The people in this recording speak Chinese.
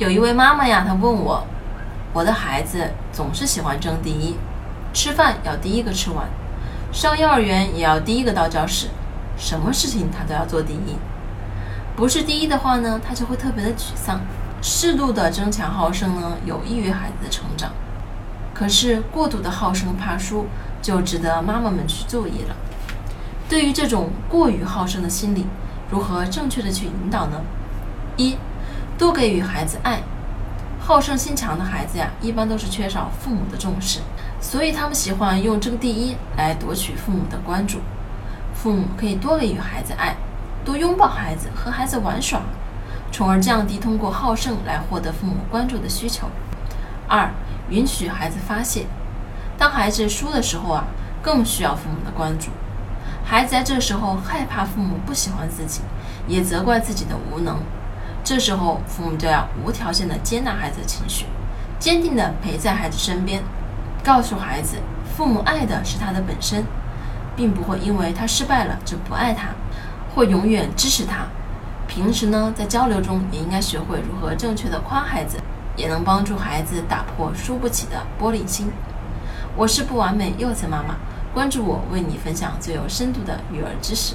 有一位妈妈呀，她问我，我的孩子总是喜欢争第一，吃饭要第一个吃完，上幼儿园也要第一个到教室，什么事情他都要做第一，不是第一的话呢，他就会特别的沮丧。适度的争强好胜呢，有益于孩子的成长。可是过度的好胜怕输，就值得妈妈们去注意了。对于这种过于好胜的心理，如何正确的去引导呢？一，多给予孩子爱。好胜心强的孩子呀，一般都是缺少父母的重视，所以他们喜欢用争第一来夺取父母的关注。父母可以多给予孩子爱，多拥抱孩子，和孩子玩耍。从而降低通过好胜来获得父母关注的需求。二，允许孩子发泄。当孩子输的时候啊，更需要父母的关注。孩子在这时候害怕父母不喜欢自己，也责怪自己的无能。这时候，父母就要无条件的接纳孩子的情绪，坚定的陪在孩子身边，告诉孩子，父母爱的是他的本身，并不会因为他失败了就不爱他，会永远支持他。平时呢，在交流中也应该学会如何正确的夸孩子，也能帮助孩子打破输不起的玻璃心。我是不完美幼稚妈妈，关注我，为你分享最有深度的育儿知识。